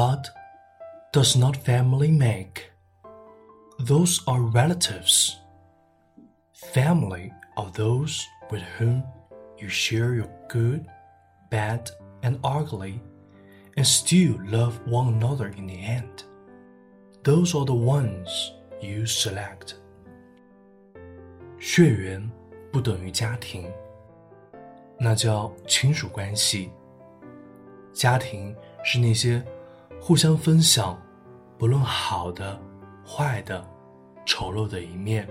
Blood does not family make. Those are relatives. Family are those with whom you share your good, bad, and ugly, and still love one another in the end. Those are the ones you select. 血缘不等于家庭，那叫亲属关系。家庭是那些 互相分享，不论好的、坏的、丑陋的一面，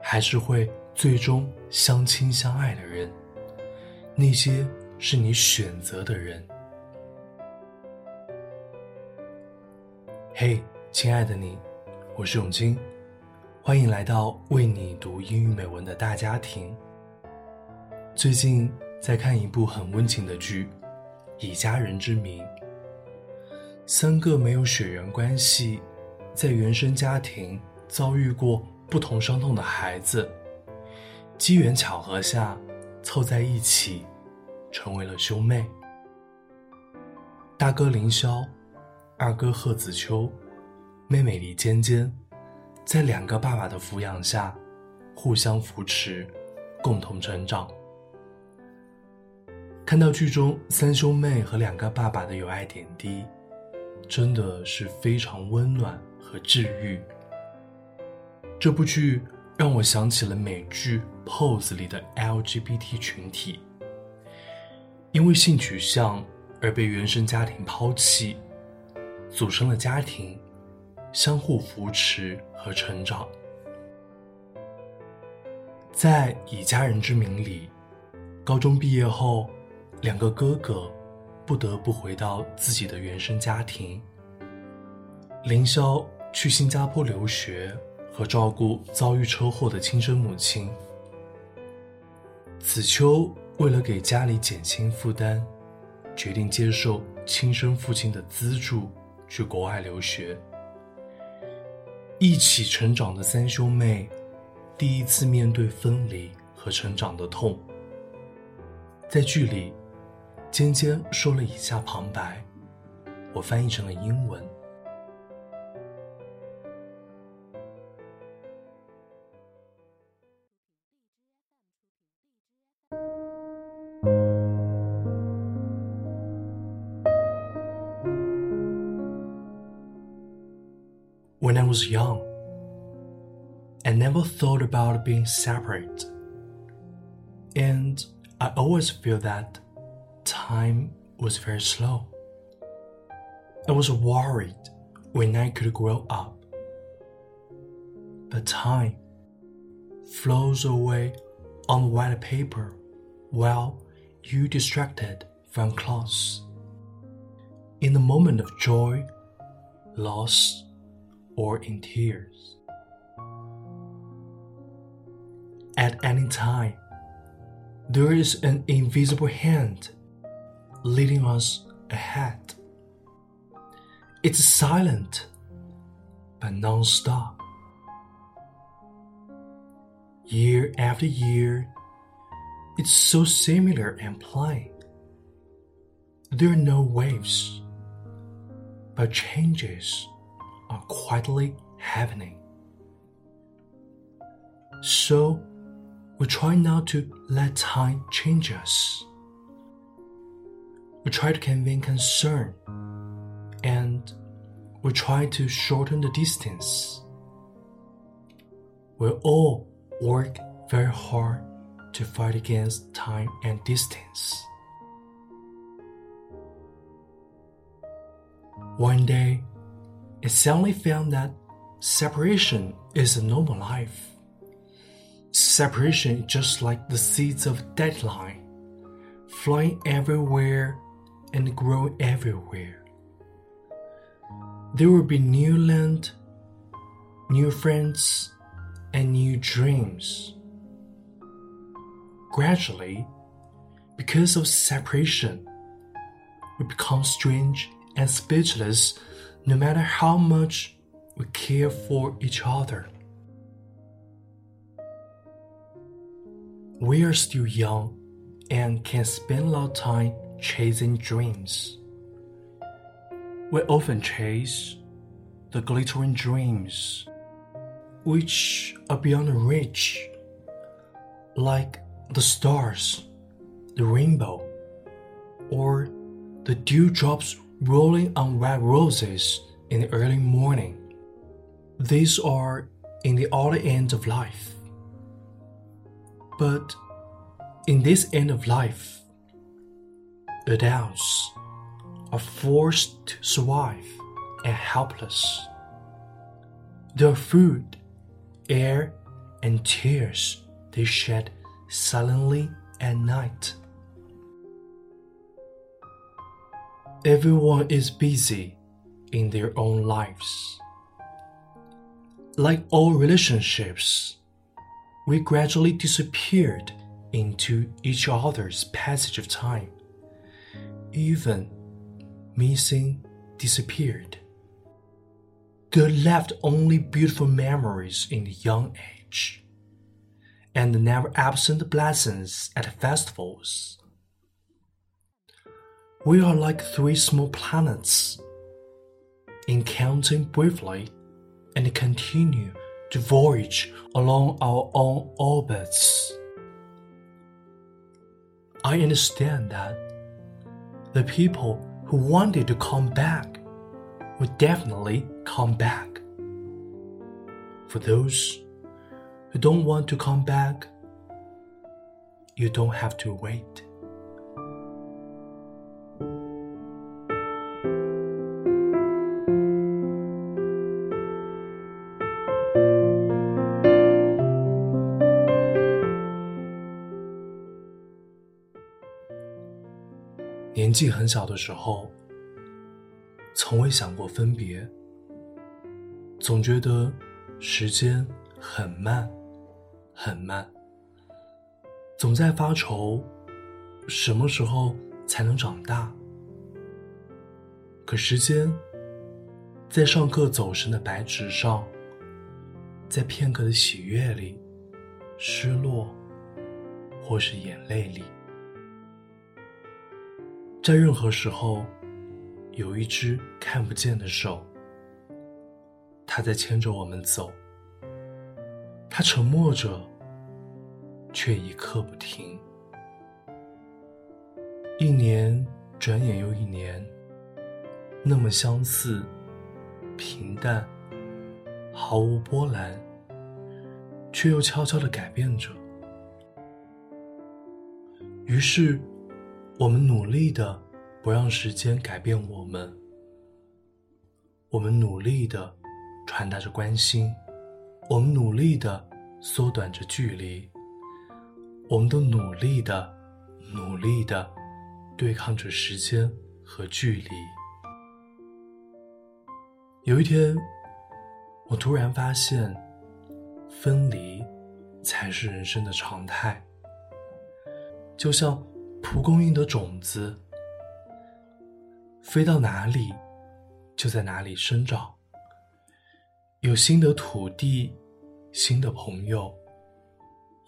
还是会最终相亲相爱的人。那些是你选择的人。嘿，亲爱的你，我是永清，欢迎来到为你读英语美文的大家庭。最近在看一部很温情的剧《以家人之名》。三个没有血缘关系，在原生家庭遭遇过不同伤痛的孩子，机缘巧合下凑在一起，成为了兄妹。大哥凌霄，二哥贺子秋，妹妹李尖尖，在两个爸爸的抚养下，互相扶持，共同成长。看到剧中三兄妹和两个爸爸的友爱点滴。真的是非常温暖和治愈。这部剧让我想起了美剧《Pose》里的 LGBT 群体，因为性取向而被原生家庭抛弃，组成了家庭，相互扶持和成长。在《以家人之名》里，高中毕业后，两个哥哥。不得不回到自己的原生家庭。凌霄去新加坡留学和照顾遭遇车祸的亲生母亲。子秋为了给家里减轻负担，决定接受亲生父亲的资助去国外留学。一起成长的三兄妹，第一次面对分离和成长的痛。在剧里。尖尖说了以下旁白，我翻译成了英文。When I was young, I never thought about being separate. And I always feel that time was very slow. I was worried when I could grow up. But time flows away on white paper while you distracted from class. In the moment of joy, loss, or in tears. At any time, there is an invisible hand leading us ahead. It's silent, but non-stop. Year after year, it's so similar and plain. There are no waves, but changes are quietly happening. So, we try not to let time change us. We try to convey concern and we try to shorten the distance. We all work very hard to fight against time and distance. One day, it suddenly found that separation is a normal life. Separation is just like the seeds of deadline, flying everywhere and grow everywhere. There will be new land, new friends, and new dreams. Gradually, because of separation, we become strange and speechless no matter how much we care for each other. We are still young and can spend a lot of time chasing dreams. we often chase the glittering dreams which are beyond reach, like the stars, the rainbow, or the dewdrops rolling on red roses in the early morning. These are in the other end of life. But in this end of life, adults are forced to survive and helpless. Their food, air, and tears they shed silently at night. Everyone is busy in their own lives. Like all relationships, we gradually disappeared into each other's passage of time. Even missing disappeared. There left only beautiful memories in the young age, and never absent blessings at festivals. We are like three small planets, encountering briefly and continue to voyage along our own orbits. I understand that the people who wanted to come back would definitely come back. For those who don't want to come back, you don't have to wait. 年纪很小的时候，从未想过分别，总觉得时间很慢，很慢，总在发愁什么时候才能长大。可时间在上课走神的白纸上，在片刻的喜悦里，失落，或是眼泪里。在任何时候，有一只看不见的手，它在牵着我们走。它沉默着，却一刻不停。一年转眼又一年，那么相似，平淡，毫无波澜，却又悄悄的改变着。于是。我们努力的不让时间改变我们，我们努力的传达着关心，我们努力的缩短着距离，我们都努力的努力的对抗着时间和距离。有一天，我突然发现，分离才是人生的常态，就像。蒲公英的种子飞到哪里，就在哪里生长。有新的土地，新的朋友，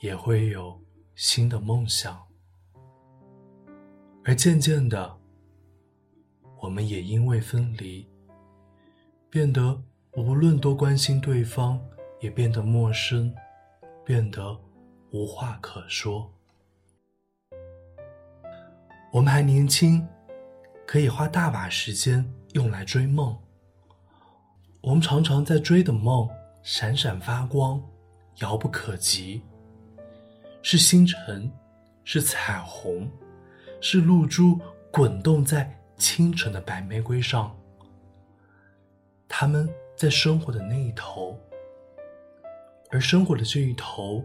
也会有新的梦想。而渐渐的，我们也因为分离，变得无论多关心对方，也变得陌生，变得无话可说。我们还年轻，可以花大把时间用来追梦。我们常常在追的梦闪闪发光，遥不可及。是星辰，是彩虹，是露珠滚动在清晨的白玫瑰上。他们在生活的那一头，而生活的这一头，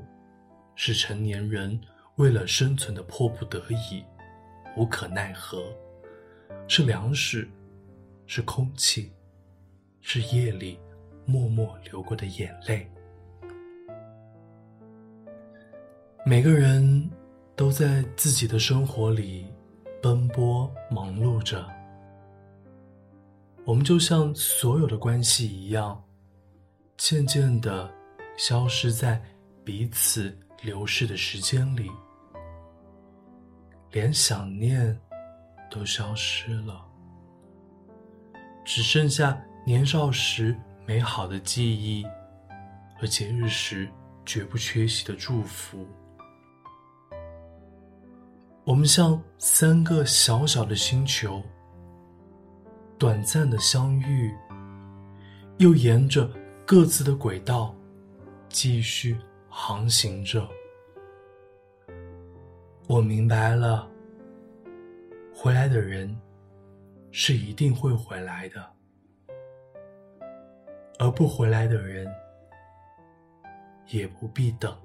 是成年人为了生存的迫不得已。无可奈何，是粮食，是空气，是夜里默默流过的眼泪。每个人都在自己的生活里奔波忙碌着，我们就像所有的关系一样，渐渐的消失在彼此流逝的时间里。连想念都消失了，只剩下年少时美好的记忆和节日时绝不缺席的祝福。我们像三个小小的星球，短暂的相遇，又沿着各自的轨道继续航行着。我明白了，回来的人是一定会回来的，而不回来的人也不必等。